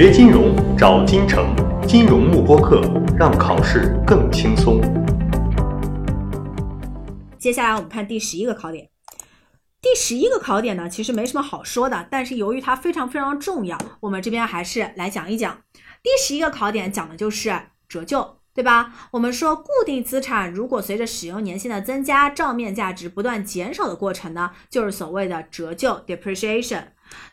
学金融找金城，金融慕播课，让考试更轻松。接下来我们看第十一个考点。第十一个考点呢，其实没什么好说的，但是由于它非常非常重要，我们这边还是来讲一讲。第十一个考点讲的就是折旧，对吧？我们说固定资产如果随着使用年限的增加，账面价值不断减少的过程呢，就是所谓的折旧 （depreciation）。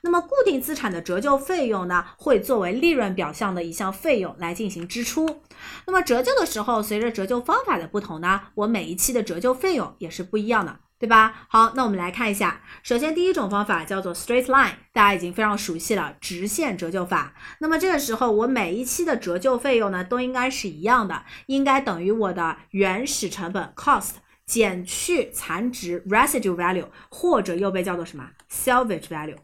那么固定资产的折旧费用呢，会作为利润表项的一项费用来进行支出。那么折旧的时候，随着折旧方法的不同呢，我每一期的折旧费用也是不一样的。对吧？好，那我们来看一下。首先，第一种方法叫做 straight line，大家已经非常熟悉了，直线折旧法。那么这个时候，我每一期的折旧费用呢，都应该是一样的，应该等于我的原始成本 cost 减去残值 residue value，或者又被叫做什么 salvage value，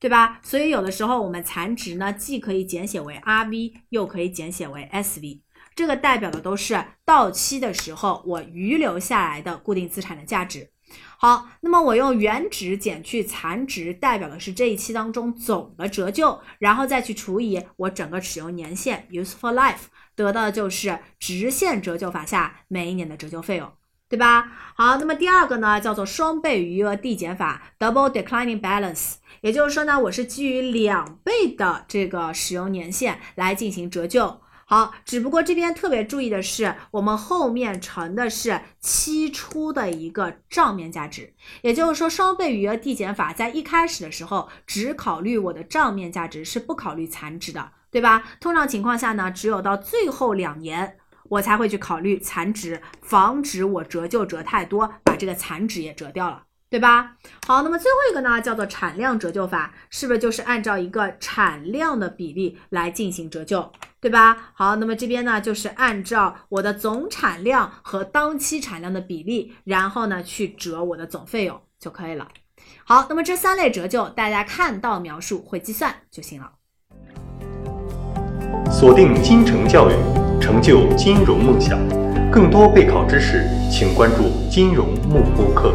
对吧？所以有的时候我们残值呢，既可以简写为 RV，又可以简写为 SV。这个代表的都是到期的时候我余留下来的固定资产的价值。好，那么我用原值减去残值，代表的是这一期当中总的折旧，然后再去除以我整个使用年限 （useful life），得到的就是直线折旧法下每一年的折旧费用，对吧？好，那么第二个呢，叫做双倍余额递减法 （double declining balance），也就是说呢，我是基于两倍的这个使用年限来进行折旧。好，只不过这边特别注意的是，我们后面乘的是期初的一个账面价值，也就是说，双倍余额递减法在一开始的时候只考虑我的账面价值，是不考虑残值的，对吧？通常情况下呢，只有到最后两年，我才会去考虑残值，防止我折旧折太多，把这个残值也折掉了。对吧？好，那么最后一个呢，叫做产量折旧法，是不是就是按照一个产量的比例来进行折旧，对吧？好，那么这边呢，就是按照我的总产量和当期产量的比例，然后呢去折我的总费用就可以了。好，那么这三类折旧，大家看到描述会计算就行了。锁定金城教育，成就金融梦想。更多备考知识，请关注金融幕布课。